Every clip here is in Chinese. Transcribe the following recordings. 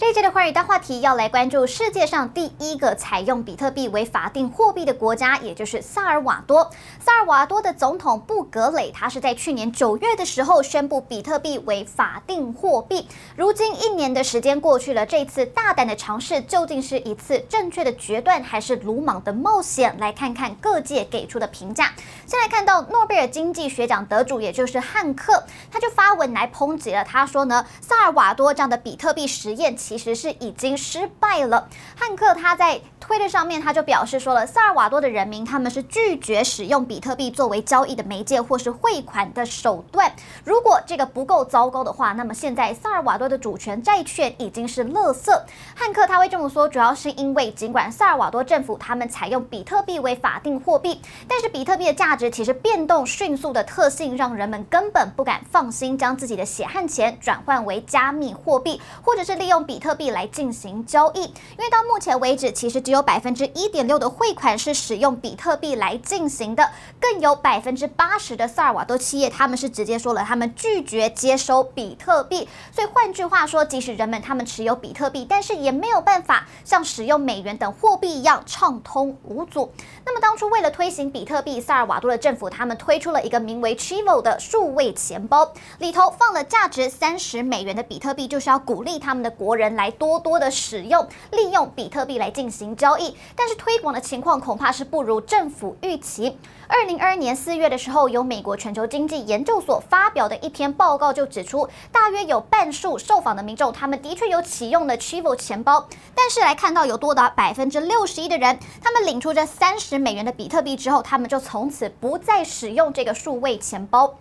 这一届的寰宇大话题要来关注世界上第一个采用比特币为法定货币的国家，也就是萨尔瓦多。萨尔瓦多的总统布格雷，他是在去年九月的时候宣布比特币为法定货币。如今一年的时间过去了，这次大胆的尝试究竟是一次正确的决断，还是鲁莽的冒险？来看看各界给出的评价。先来看到诺贝尔经济学奖得主，也就是汉克，他就发文来抨击了。他说呢，萨尔瓦多这样的比特币实验。其实是已经失败了。汉克他在推特上面他就表示说了，萨尔瓦多的人民他们是拒绝使用比特币作为交易的媒介或是汇款的手段。如果这个不够糟糕的话，那么现在萨尔瓦多的主权债券已经是垃圾。汉克他会这么说，主要是因为尽管萨尔瓦多政府他们采用比特币为法定货币，但是比特币的价值其实变动迅速的特性，让人们根本不敢放心将自己的血汗钱转换为加密货币，或者是利用比。比特币来进行交易，因为到目前为止，其实只有百分之一点六的汇款是使用比特币来进行的，更有百分之八十的萨尔瓦多企业，他们是直接说了，他们拒绝接收比特币。所以换句话说，即使人们他们持有比特币，但是也没有办法像使用美元等货币一样畅通无阻。那么当初为了推行比特币，萨尔瓦多的政府他们推出了一个名为 Chivo 的数位钱包，里头放了价值三十美元的比特币，就是要鼓励他们的国人。来多多的使用，利用比特币来进行交易，但是推广的情况恐怕是不如政府预期。二零二二年四月的时候，由美国全球经济研究所发表的一篇报告就指出，大约有半数受访的民众，他们的确有启用了 Chivo 钱包，但是来看到有多达百分之六十一的人，他们领出这三十美元的比特币之后，他们就从此不再使用这个数位钱包。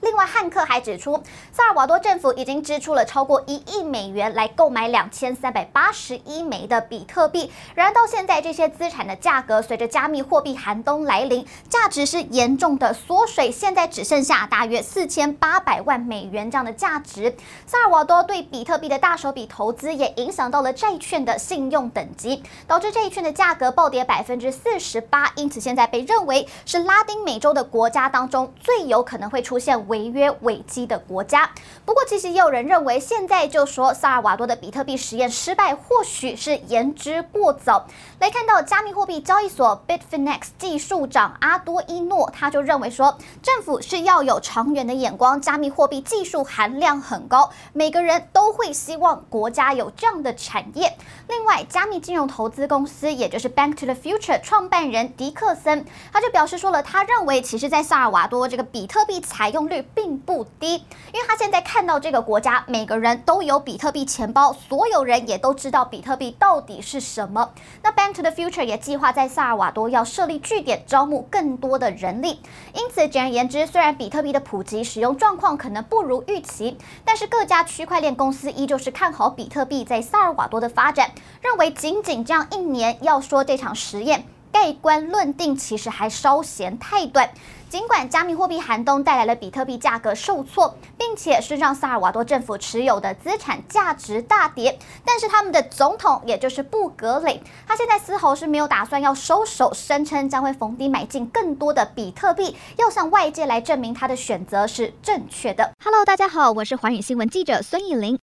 另外，汉克还指出，萨尔瓦多政府已经支出了超过一亿美元来购买两千三百八十一枚的比特币。然而，到现在这些资产的价格随着加密货币寒冬来临，价值是严重的缩水，现在只剩下大约四千八百万美元这样的价值。萨尔瓦多对比特币的大手笔投资也影响到了债券的信用等级，导致这一券的价格暴跌百分之四十八。因此，现在被认为是拉丁美洲的国家当中最有可能会出现。违约危机的国家。不过，其实也有人认为，现在就说萨尔瓦多的比特币实验失败，或许是言之过早。来看到加密货币交易所 Bitfinex 技术长阿多伊诺，他就认为说，政府是要有长远的眼光，加密货币技术含量很高，每个人都会希望国家有这样的产业。另外，加密金融投资公司，也就是 Bank to the Future 创办人迪克森，他就表示说了，他认为，其实，在萨尔瓦多这个比特币采用率。并不低，因为他现在看到这个国家每个人都有比特币钱包，所有人也都知道比特币到底是什么。那 Bank to the Future 也计划在萨尔瓦多要设立据点，招募更多的人力。因此，简而言之，虽然比特币的普及使用状况可能不如预期，但是各家区块链公司依旧是看好比特币在萨尔瓦多的发展，认为仅仅这样一年要说这场实验盖棺论定，其实还稍嫌太短。尽管加密货币寒冬带来了比特币价格受挫，并且是让萨尔瓦多政府持有的资产价值大跌，但是他们的总统，也就是布格雷，他现在丝毫是没有打算要收手，声称将会逢低买进更多的比特币，要向外界来证明他的选择是正确的。Hello，大家好，我是寰宇新闻记者孙艺林。